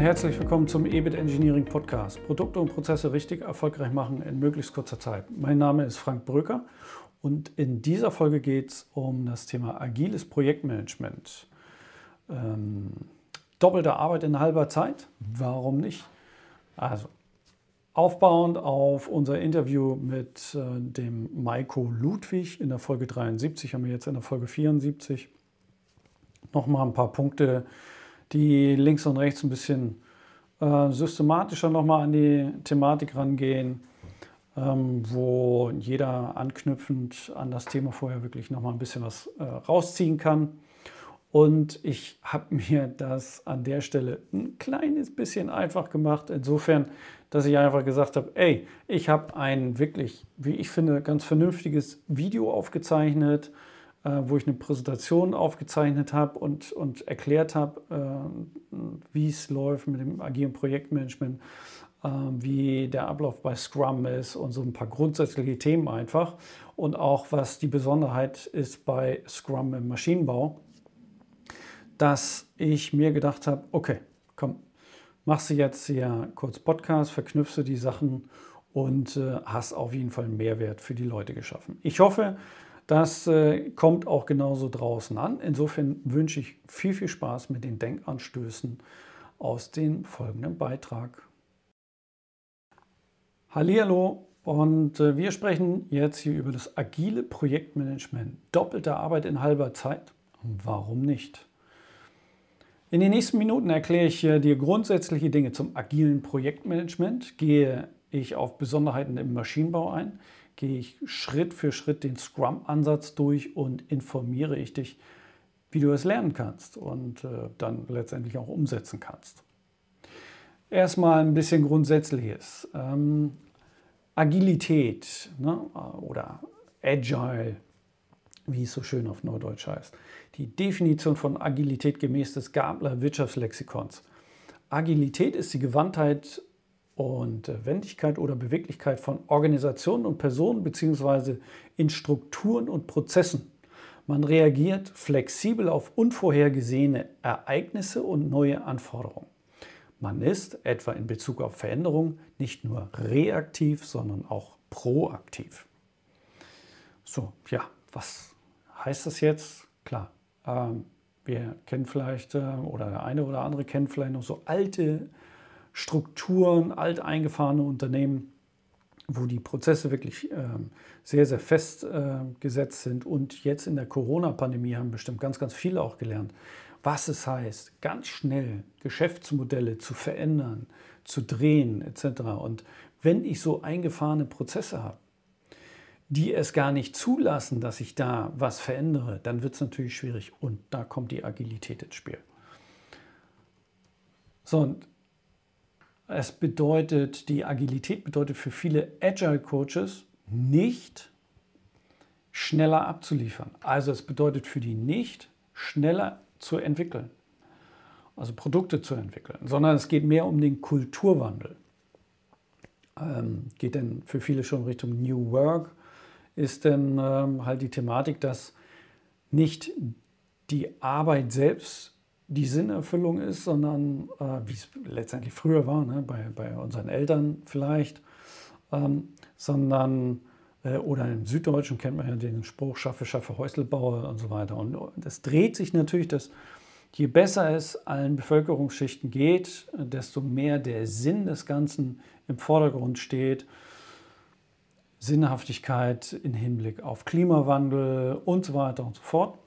herzlich willkommen zum EBIT Engineering Podcast. Produkte und Prozesse richtig erfolgreich machen in möglichst kurzer Zeit. Mein Name ist Frank Bröker und in dieser Folge geht es um das Thema agiles Projektmanagement. Ähm, doppelte Arbeit in halber Zeit? Warum nicht? Also aufbauend auf unser Interview mit äh, dem Maiko Ludwig in der Folge 73, haben wir jetzt in der Folge 74 nochmal ein paar Punkte die links und rechts ein bisschen äh, systematischer nochmal an die Thematik rangehen, ähm, wo jeder anknüpfend an das Thema vorher wirklich nochmal ein bisschen was äh, rausziehen kann. Und ich habe mir das an der Stelle ein kleines bisschen einfach gemacht, insofern, dass ich einfach gesagt habe, ey, ich habe ein wirklich, wie ich finde, ganz vernünftiges Video aufgezeichnet, wo ich eine Präsentation aufgezeichnet habe und, und erklärt habe, äh, wie es läuft mit dem agilen Projektmanagement, äh, wie der Ablauf bei Scrum ist und so ein paar grundsätzliche Themen einfach. Und auch was die Besonderheit ist bei Scrum im Maschinenbau, dass ich mir gedacht habe, okay, komm, machst du jetzt hier kurz Podcast, verknüpfst du die Sachen und äh, hast auf jeden Fall einen Mehrwert für die Leute geschaffen. Ich hoffe, das äh, kommt auch genauso draußen an. Insofern wünsche ich viel, viel Spaß mit den Denkanstößen aus dem folgenden Beitrag. Hallihallo und äh, wir sprechen jetzt hier über das agile Projektmanagement. Doppelte Arbeit in halber Zeit. Warum nicht? In den nächsten Minuten erkläre ich dir grundsätzliche Dinge zum agilen Projektmanagement, gehe ich auf Besonderheiten im Maschinenbau ein, gehe ich Schritt für Schritt den Scrum-Ansatz durch und informiere ich dich, wie du es lernen kannst und äh, dann letztendlich auch umsetzen kannst. Erstmal ein bisschen Grundsätzliches. Ähm, Agilität ne, oder Agile, wie es so schön auf Neudeutsch heißt. Die Definition von Agilität gemäß des Gabler Wirtschaftslexikons. Agilität ist die Gewandtheit und äh, Wendigkeit oder Beweglichkeit von Organisationen und Personen bzw. in Strukturen und Prozessen. Man reagiert flexibel auf unvorhergesehene Ereignisse und neue Anforderungen. Man ist etwa in Bezug auf Veränderungen nicht nur reaktiv, sondern auch proaktiv. So, ja, was heißt das jetzt? Klar, ähm, wir kennen vielleicht, äh, oder der eine oder andere kennt vielleicht noch so alte Strukturen, alteingefahrene Unternehmen, wo die Prozesse wirklich ähm, sehr, sehr fest äh, gesetzt sind. Und jetzt in der Corona-Pandemie haben bestimmt ganz, ganz viele auch gelernt, was es heißt, ganz schnell Geschäftsmodelle zu verändern, zu drehen etc. Und wenn ich so eingefahrene Prozesse habe, die es gar nicht zulassen, dass ich da was verändere, dann wird es natürlich schwierig. Und da kommt die Agilität ins Spiel. So, und es bedeutet, die Agilität bedeutet für viele Agile Coaches nicht schneller abzuliefern. Also es bedeutet für die nicht schneller zu entwickeln, also Produkte zu entwickeln, sondern es geht mehr um den Kulturwandel. Ähm, geht denn für viele schon Richtung New Work, ist denn ähm, halt die Thematik, dass nicht die Arbeit selbst die Sinnerfüllung ist, sondern äh, wie es letztendlich früher war, ne, bei, bei unseren Eltern vielleicht, ähm, sondern, äh, oder im Süddeutschen kennt man ja den Spruch, schaffe, schaffe, Häuselbauer und so weiter. Und das dreht sich natürlich, dass je besser es allen Bevölkerungsschichten geht, desto mehr der Sinn des Ganzen im Vordergrund steht. Sinnhaftigkeit im Hinblick auf Klimawandel und so weiter und so fort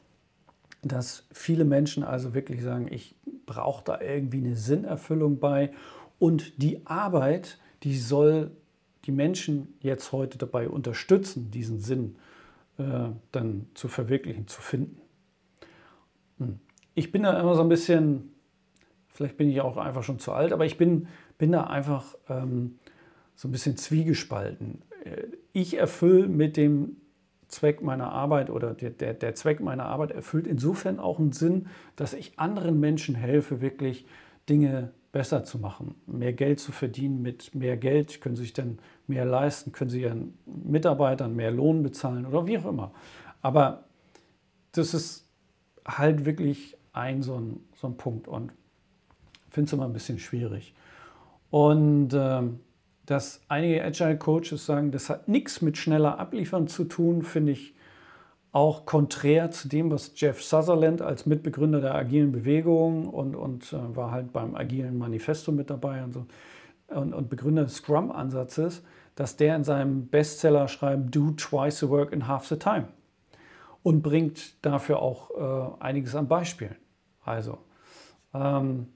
dass viele Menschen also wirklich sagen, ich brauche da irgendwie eine Sinnerfüllung bei und die Arbeit, die soll die Menschen jetzt heute dabei unterstützen, diesen Sinn äh, dann zu verwirklichen, zu finden. Hm. Ich bin da immer so ein bisschen, vielleicht bin ich auch einfach schon zu alt, aber ich bin, bin da einfach ähm, so ein bisschen zwiegespalten. Äh, ich erfülle mit dem Zweck meiner Arbeit oder der, der, der Zweck meiner Arbeit erfüllt insofern auch einen Sinn, dass ich anderen Menschen helfe, wirklich Dinge besser zu machen, mehr Geld zu verdienen. Mit mehr Geld können sie sich dann mehr leisten, können sie ihren Mitarbeitern mehr Lohn bezahlen oder wie auch immer. Aber das ist halt wirklich ein so ein, so ein Punkt. Und finde es immer ein bisschen schwierig. Und ähm, dass einige Agile Coaches sagen, das hat nichts mit schneller Abliefern zu tun, finde ich auch konträr zu dem, was Jeff Sutherland als Mitbegründer der agilen Bewegung und, und äh, war halt beim agilen Manifesto mit dabei und, so, und, und Begründer des Scrum-Ansatzes, dass der in seinem Bestseller schreibt, do twice the work in half the time und bringt dafür auch äh, einiges an Beispielen. Also ähm,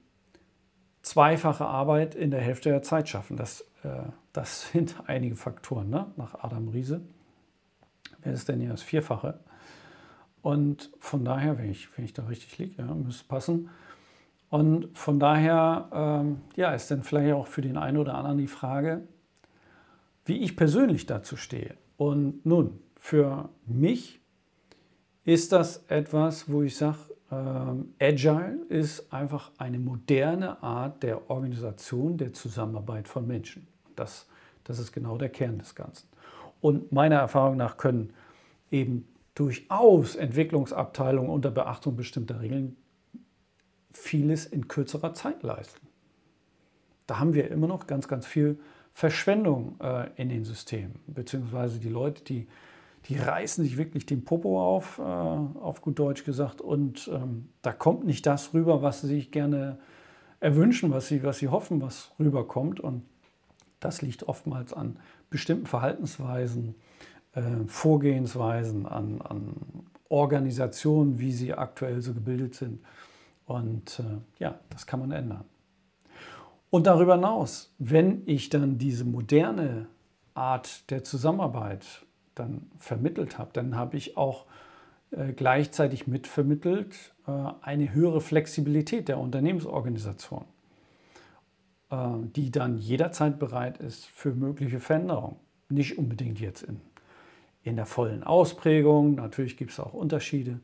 zweifache Arbeit in der Hälfte der Zeit schaffen. Das, äh, das sind einige Faktoren ne? nach Adam Riese. Wer ist denn hier das Vierfache? Und von daher, wenn ich, wenn ich da richtig liege, ja, müsste passen. Und von daher ähm, ja, ist dann vielleicht auch für den einen oder anderen die Frage, wie ich persönlich dazu stehe. Und nun, für mich ist das etwas, wo ich sage, ähm, Agile ist einfach eine moderne Art der Organisation, der Zusammenarbeit von Menschen. Das, das ist genau der Kern des Ganzen. Und meiner Erfahrung nach können eben durchaus Entwicklungsabteilungen unter Beachtung bestimmter Regeln vieles in kürzerer Zeit leisten. Da haben wir immer noch ganz, ganz viel Verschwendung äh, in den Systemen, beziehungsweise die Leute, die die reißen sich wirklich den Popo auf, äh, auf gut Deutsch gesagt. Und ähm, da kommt nicht das rüber, was sie sich gerne erwünschen, was sie, was sie hoffen, was rüberkommt. Und das liegt oftmals an bestimmten Verhaltensweisen, äh, Vorgehensweisen, an, an Organisationen, wie sie aktuell so gebildet sind. Und äh, ja, das kann man ändern. Und darüber hinaus, wenn ich dann diese moderne Art der Zusammenarbeit dann vermittelt habe, dann habe ich auch äh, gleichzeitig mitvermittelt äh, eine höhere Flexibilität der Unternehmensorganisation, äh, die dann jederzeit bereit ist für mögliche Veränderungen. Nicht unbedingt jetzt in, in der vollen Ausprägung, natürlich gibt es auch Unterschiede,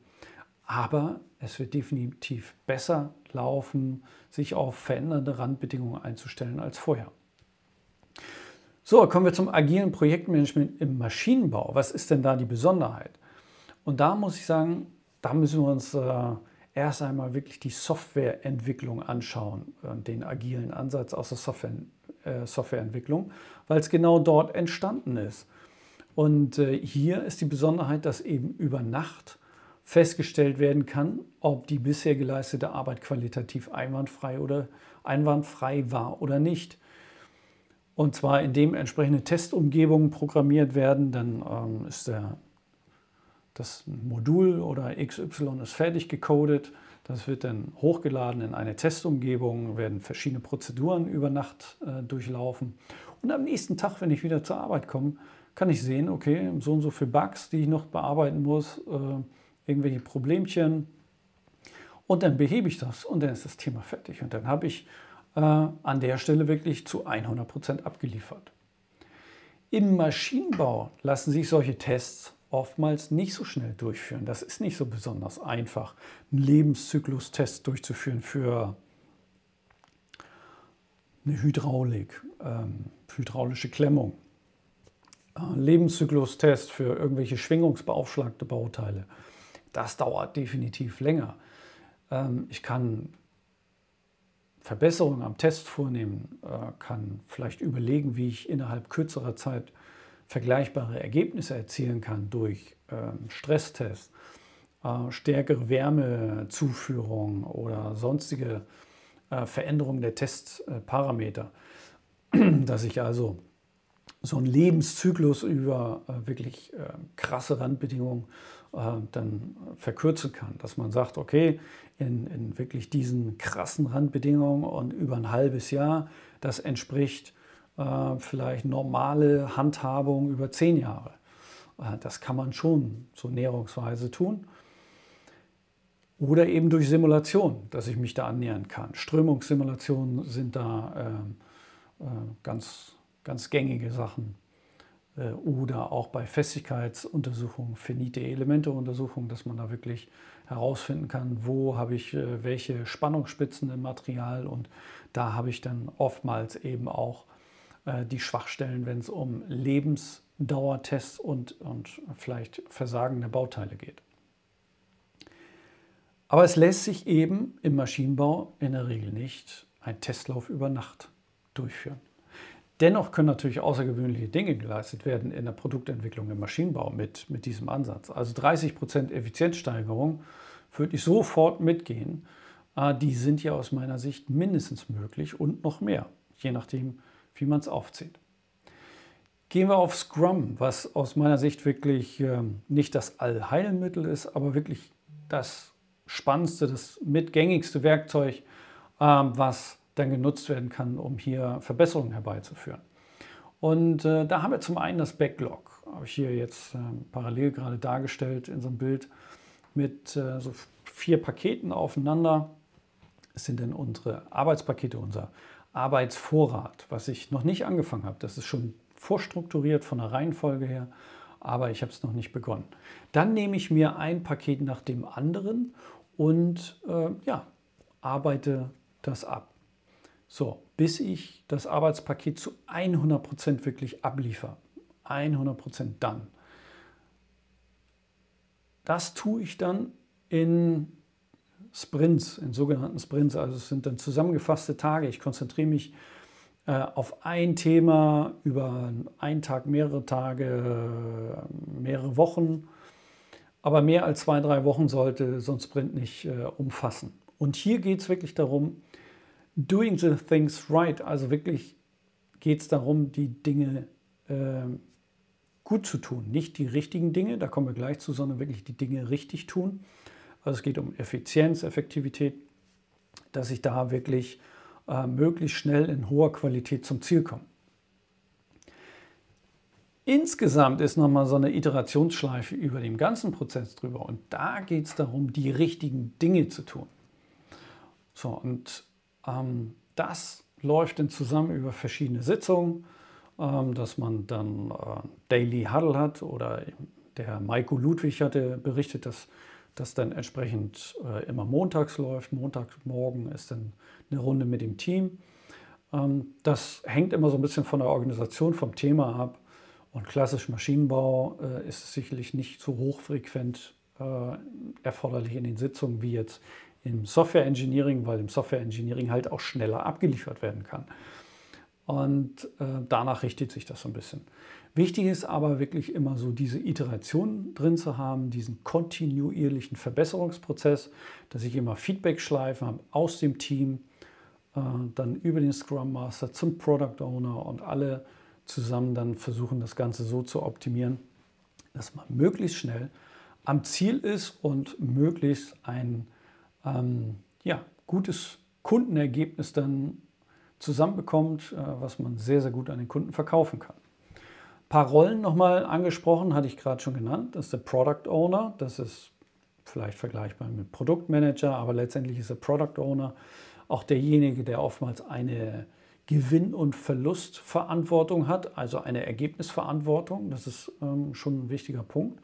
aber es wird definitiv besser laufen, sich auf verändernde Randbedingungen einzustellen als vorher. So, kommen wir zum agilen Projektmanagement im Maschinenbau. Was ist denn da die Besonderheit? Und da muss ich sagen, da müssen wir uns äh, erst einmal wirklich die Softwareentwicklung anschauen, äh, den agilen Ansatz aus der Software, äh, Softwareentwicklung, weil es genau dort entstanden ist. Und äh, hier ist die Besonderheit, dass eben über Nacht festgestellt werden kann, ob die bisher geleistete Arbeit qualitativ einwandfrei oder einwandfrei war oder nicht. Und zwar indem entsprechende Testumgebungen programmiert werden, dann ähm, ist der, das Modul oder XY ist fertig gecodet. Das wird dann hochgeladen in eine Testumgebung, werden verschiedene Prozeduren über Nacht äh, durchlaufen. Und am nächsten Tag, wenn ich wieder zur Arbeit komme, kann ich sehen, okay, so und so viele Bugs, die ich noch bearbeiten muss, äh, irgendwelche Problemchen. Und dann behebe ich das und dann ist das Thema fertig. Und dann habe ich äh, an der Stelle wirklich zu 100 Prozent abgeliefert. Im Maschinenbau lassen sich solche Tests oftmals nicht so schnell durchführen. Das ist nicht so besonders einfach, einen Lebenszyklustest durchzuführen für eine Hydraulik, ähm, hydraulische Klemmung, äh, Lebenszyklustest für irgendwelche schwingungsbeaufschlagte Bauteile. Das dauert definitiv länger. Ähm, ich kann Verbesserungen am Test vornehmen, äh, kann vielleicht überlegen, wie ich innerhalb kürzerer Zeit vergleichbare Ergebnisse erzielen kann durch ähm, Stresstests, äh, stärkere Wärmezuführung oder sonstige äh, Veränderungen der Testparameter, dass ich also so einen Lebenszyklus über wirklich krasse Randbedingungen dann verkürzen kann, dass man sagt, okay, in, in wirklich diesen krassen Randbedingungen und über ein halbes Jahr. Das entspricht äh, vielleicht normale Handhabung über zehn Jahre. Äh, das kann man schon so näherungsweise tun. Oder eben durch Simulation, dass ich mich da annähern kann. Strömungssimulationen sind da äh, äh ganz, ganz gängige Sachen. Äh, oder auch bei Festigkeitsuntersuchungen, finite Elemente-Untersuchungen, dass man da wirklich herausfinden kann, wo habe ich äh, welche Spannungsspitzen im Material und da habe ich dann oftmals eben auch äh, die Schwachstellen, wenn es um Lebensdauertests und, und vielleicht Versagen der Bauteile geht. Aber es lässt sich eben im Maschinenbau in der Regel nicht einen Testlauf über Nacht durchführen. Dennoch können natürlich außergewöhnliche Dinge geleistet werden in der Produktentwicklung im Maschinenbau mit, mit diesem Ansatz. Also 30 Prozent Effizienzsteigerung würde ich sofort mitgehen. Äh, die sind ja aus meiner Sicht mindestens möglich und noch mehr, je nachdem, wie man es aufzieht. Gehen wir auf Scrum, was aus meiner Sicht wirklich ähm, nicht das Allheilmittel ist, aber wirklich das spannendste, das mitgängigste Werkzeug, ähm, was dann genutzt werden kann, um hier Verbesserungen herbeizuführen. Und äh, da haben wir zum einen das Backlog, habe ich hier jetzt äh, parallel gerade dargestellt in so einem Bild mit äh, so vier Paketen aufeinander. Das sind dann unsere Arbeitspakete, unser Arbeitsvorrat, was ich noch nicht angefangen habe. Das ist schon vorstrukturiert von der Reihenfolge her, aber ich habe es noch nicht begonnen. Dann nehme ich mir ein Paket nach dem anderen und äh, ja, arbeite das ab. So, bis ich das Arbeitspaket zu 100% wirklich abliefere. 100% dann. Das tue ich dann in Sprints, in sogenannten Sprints. Also es sind dann zusammengefasste Tage. Ich konzentriere mich äh, auf ein Thema über einen Tag, mehrere Tage, mehrere Wochen. Aber mehr als zwei, drei Wochen sollte so ein Sprint nicht äh, umfassen. Und hier geht es wirklich darum, doing the things right. Also wirklich geht es darum, die Dinge äh, gut zu tun. Nicht die richtigen Dinge, da kommen wir gleich zu, sondern wirklich die Dinge richtig tun. Also es geht um Effizienz, Effektivität, dass ich da wirklich äh, möglichst schnell in hoher Qualität zum Ziel kommen. Insgesamt ist nochmal so eine Iterationsschleife über den ganzen Prozess drüber und da geht es darum, die richtigen Dinge zu tun. So, und das läuft dann zusammen über verschiedene Sitzungen, ähm, dass man dann äh, Daily Huddle hat oder der Maiko Ludwig hatte berichtet, dass das dann entsprechend äh, immer montags läuft. Montagmorgen ist dann eine Runde mit dem Team. Ähm, das hängt immer so ein bisschen von der Organisation, vom Thema ab. Und klassisch Maschinenbau äh, ist sicherlich nicht so hochfrequent erforderlich in den Sitzungen wie jetzt im Software Engineering, weil im Software Engineering halt auch schneller abgeliefert werden kann. Und äh, danach richtet sich das so ein bisschen. Wichtig ist aber wirklich immer so diese Iteration drin zu haben, diesen kontinuierlichen Verbesserungsprozess, dass ich immer Feedback-Schleifen habe aus dem Team, äh, dann über den Scrum Master zum Product Owner und alle zusammen dann versuchen, das Ganze so zu optimieren, dass man möglichst schnell am Ziel ist und möglichst ein ähm, ja, gutes Kundenergebnis dann zusammenbekommt, äh, was man sehr, sehr gut an den Kunden verkaufen kann. Ein paar Rollen nochmal angesprochen, hatte ich gerade schon genannt. Das ist der Product Owner, das ist vielleicht vergleichbar mit Produktmanager, aber letztendlich ist der Product Owner auch derjenige, der oftmals eine Gewinn- und Verlustverantwortung hat, also eine Ergebnisverantwortung. Das ist ähm, schon ein wichtiger Punkt.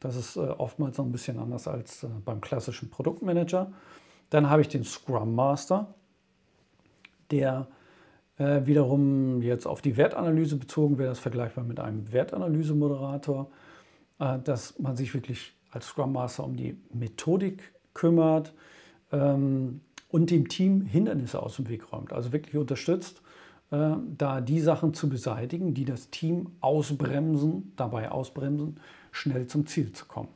Das ist äh, oftmals noch ein bisschen anders als äh, beim klassischen Produktmanager. Dann habe ich den Scrum Master, der äh, wiederum jetzt auf die Wertanalyse bezogen wäre, das vergleichbar mit einem Wertanalysemoderator, dass man sich wirklich als Scrum Master um die Methodik kümmert ähm, und dem Team Hindernisse aus dem Weg räumt. Also wirklich unterstützt, da die Sachen zu beseitigen, die das Team ausbremsen, dabei ausbremsen, schnell zum Ziel zu kommen.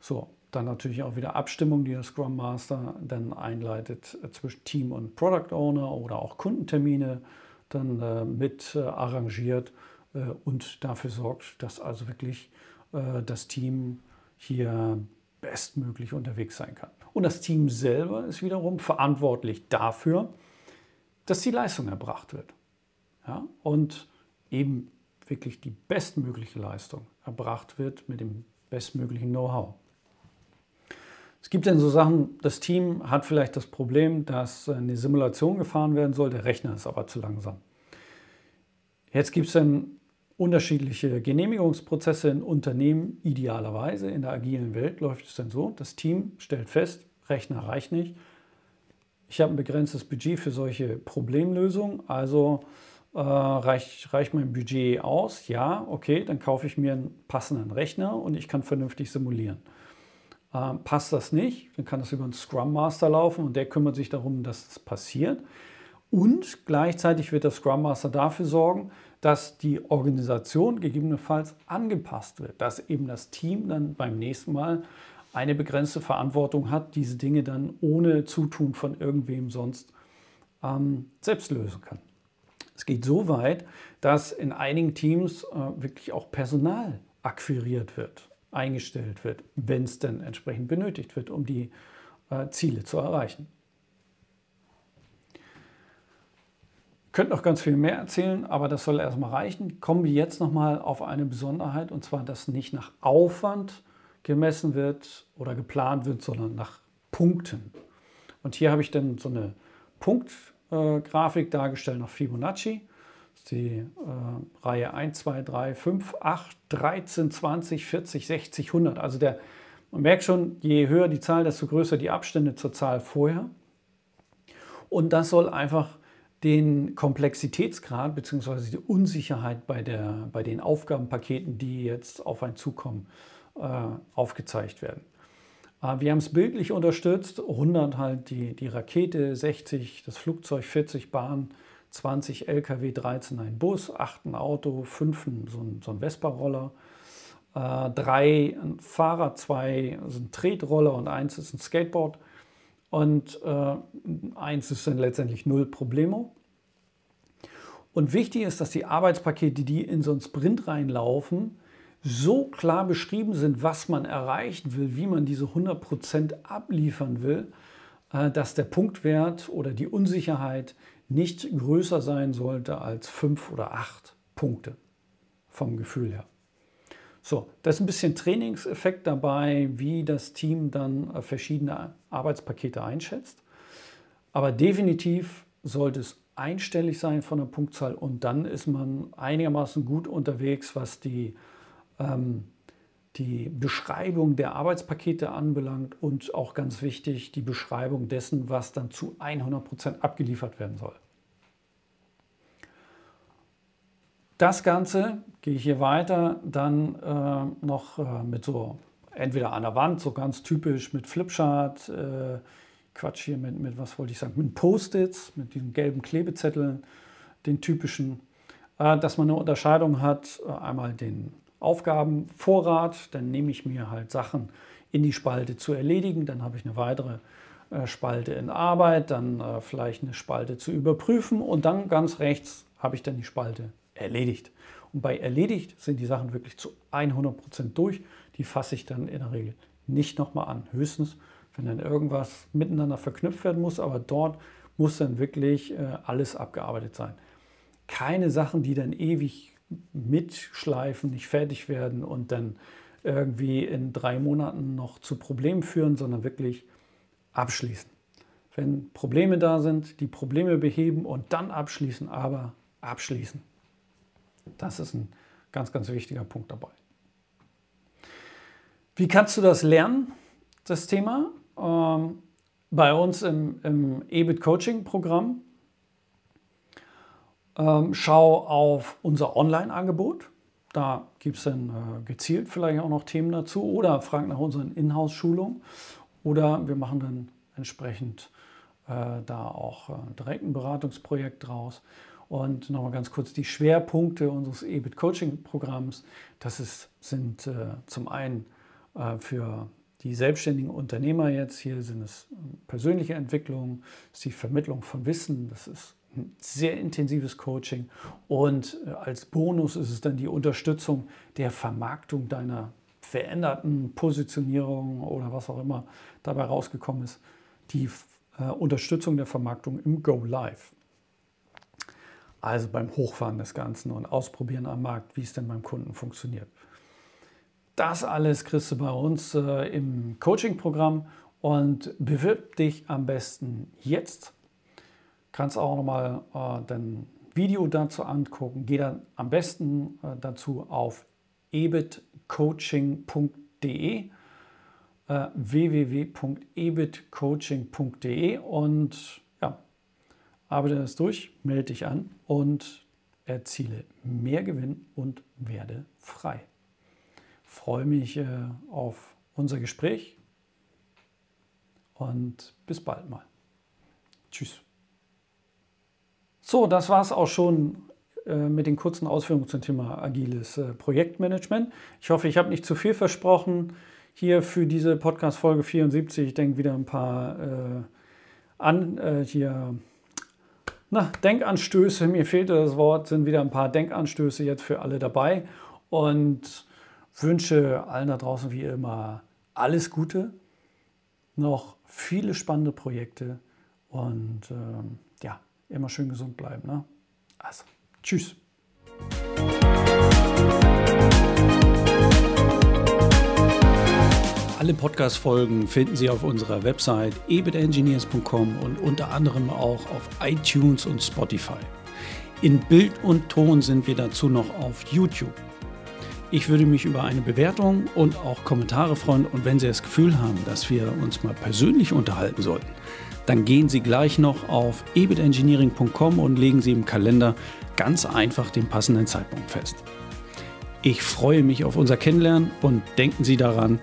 So, dann natürlich auch wieder Abstimmung, die der Scrum Master dann einleitet äh, zwischen Team und Product Owner oder auch Kundentermine dann äh, mit äh, arrangiert äh, und dafür sorgt, dass also wirklich äh, das Team hier bestmöglich unterwegs sein kann. Und das Team selber ist wiederum verantwortlich dafür, dass die Leistung erbracht wird. Ja? Und eben wirklich die bestmögliche Leistung erbracht wird mit dem bestmöglichen Know-how. Es gibt dann so Sachen, das Team hat vielleicht das Problem, dass eine Simulation gefahren werden soll, der Rechner ist aber zu langsam. Jetzt gibt es dann unterschiedliche Genehmigungsprozesse in Unternehmen. Idealerweise in der agilen Welt läuft es dann so, das Team stellt fest, Rechner reicht nicht. Ich habe ein begrenztes Budget für solche Problemlösungen, also äh, reicht, reicht mein Budget aus? Ja, okay, dann kaufe ich mir einen passenden Rechner und ich kann vernünftig simulieren. Äh, passt das nicht, dann kann das über einen Scrum Master laufen und der kümmert sich darum, dass das passiert. Und gleichzeitig wird der Scrum Master dafür sorgen, dass die Organisation gegebenenfalls angepasst wird, dass eben das Team dann beim nächsten Mal eine begrenzte Verantwortung hat, diese Dinge dann ohne Zutun von irgendwem sonst ähm, selbst lösen kann. Es geht so weit, dass in einigen Teams äh, wirklich auch Personal akquiriert wird, eingestellt wird, wenn es denn entsprechend benötigt wird, um die äh, Ziele zu erreichen. könnte noch ganz viel mehr erzählen, aber das soll erstmal reichen. Kommen wir jetzt nochmal auf eine Besonderheit, und zwar, dass nicht nach Aufwand gemessen wird oder geplant wird, sondern nach Punkten. Und hier habe ich dann so eine Punktgrafik äh, dargestellt nach Fibonacci. Das ist die äh, Reihe 1, 2, 3, 5, 8, 13, 20, 40, 60, 100. Also der, man merkt schon, je höher die Zahl, desto größer die Abstände zur Zahl vorher. Und das soll einfach den Komplexitätsgrad bzw. die Unsicherheit bei, der, bei den Aufgabenpaketen, die jetzt auf einen zukommen, äh, aufgezeigt werden. Äh, wir haben es bildlich unterstützt, 100 halt die, die Rakete, 60 das Flugzeug, 40 Bahn, 20 Lkw, 13 ein Bus, 8 ein Auto, 5 so ein, so ein Vespa-Roller, äh, 3 ein Fahrrad, 2 sind Tretroller und 1 ist ein Skateboard. Und äh, eins ist dann letztendlich null Problemo. Und wichtig ist, dass die Arbeitspakete, die in so einen Sprint reinlaufen, so klar beschrieben sind, was man erreichen will, wie man diese 100% abliefern will, äh, dass der Punktwert oder die Unsicherheit nicht größer sein sollte als 5 oder 8 Punkte vom Gefühl her. So, da ist ein bisschen Trainingseffekt dabei, wie das Team dann äh, verschiedene Arbeitspakete einschätzt. Aber definitiv sollte es einstellig sein von der Punktzahl und dann ist man einigermaßen gut unterwegs, was die, ähm, die Beschreibung der Arbeitspakete anbelangt und auch ganz wichtig die Beschreibung dessen, was dann zu 100 Prozent abgeliefert werden soll. Das Ganze gehe ich hier weiter, dann äh, noch äh, mit so entweder an der Wand, so ganz typisch mit Flipchart, äh, Quatsch hier mit, mit, was wollte ich sagen, mit Post-its, mit diesen gelben Klebezetteln, den typischen, äh, dass man eine Unterscheidung hat, äh, einmal den Aufgabenvorrat, dann nehme ich mir halt Sachen in die Spalte zu erledigen, dann habe ich eine weitere äh, Spalte in Arbeit, dann vielleicht eine Spalte zu überprüfen und dann ganz rechts habe ich dann die Spalte erledigt. Und bei erledigt sind die Sachen wirklich zu 100% durch. Die fasse ich dann in der Regel nicht nochmal an. Höchstens, wenn dann irgendwas miteinander verknüpft werden muss, aber dort muss dann wirklich äh, alles abgearbeitet sein. Keine Sachen, die dann ewig mitschleifen, nicht fertig werden und dann irgendwie in drei Monaten noch zu Problemen führen, sondern wirklich abschließen. Wenn Probleme da sind, die Probleme beheben und dann abschließen, aber abschließen. Das ist ein ganz, ganz wichtiger Punkt dabei. Wie kannst du das lernen, das Thema? Ähm, bei uns im, im EBIT Coaching Programm. Ähm, schau auf unser Online-Angebot. Da gibt es dann äh, gezielt vielleicht auch noch Themen dazu oder frag nach unseren Inhouse-Schulungen oder wir machen dann entsprechend äh, da auch äh, direkt ein Beratungsprojekt draus. Und nochmal ganz kurz die Schwerpunkte unseres EBIT Coaching Programms. Das ist, sind äh, zum einen äh, für die selbstständigen Unternehmer jetzt, hier sind es äh, persönliche Entwicklungen, ist die Vermittlung von Wissen, das ist sehr intensives Coaching und äh, als Bonus ist es dann die Unterstützung der Vermarktung deiner veränderten Positionierung oder was auch immer dabei rausgekommen ist, die äh, Unterstützung der Vermarktung im Go Live. Also beim Hochfahren des Ganzen und Ausprobieren am Markt, wie es denn beim Kunden funktioniert. Das alles kriegst du bei uns äh, im Coaching-Programm und bewirb dich am besten jetzt. Kannst auch nochmal äh, ein Video dazu angucken. Geh dann am besten äh, dazu auf ebitcoaching.de äh, www.ebitcoaching.de und Arbeite das durch, melde dich an und erziele mehr Gewinn und werde frei. Freue mich äh, auf unser Gespräch. und bis bald mal. Tschüss. So, das war es auch schon äh, mit den kurzen Ausführungen zum Thema agiles äh, Projektmanagement. Ich hoffe, ich habe nicht zu viel versprochen hier für diese Podcast-Folge 74. Ich denke wieder ein paar äh, an, äh, hier, na, Denkanstöße. Mir fehlte das Wort, sind wieder ein paar Denkanstöße jetzt für alle dabei und wünsche allen da draußen wie immer alles Gute, noch viele spannende Projekte und ähm, ja, immer schön gesund bleiben. Ne? Also. Tschüss. Alle Podcast-Folgen finden Sie auf unserer Website ebitengineers.com und unter anderem auch auf iTunes und Spotify. In Bild und Ton sind wir dazu noch auf YouTube. Ich würde mich über eine Bewertung und auch Kommentare freuen und wenn Sie das Gefühl haben, dass wir uns mal persönlich unterhalten sollten, dann gehen Sie gleich noch auf ebitengineering.com und legen Sie im Kalender ganz einfach den passenden Zeitpunkt fest. Ich freue mich auf unser Kennenlernen und denken Sie daran,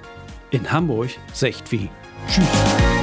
in Hamburg secht wie. Tschüss.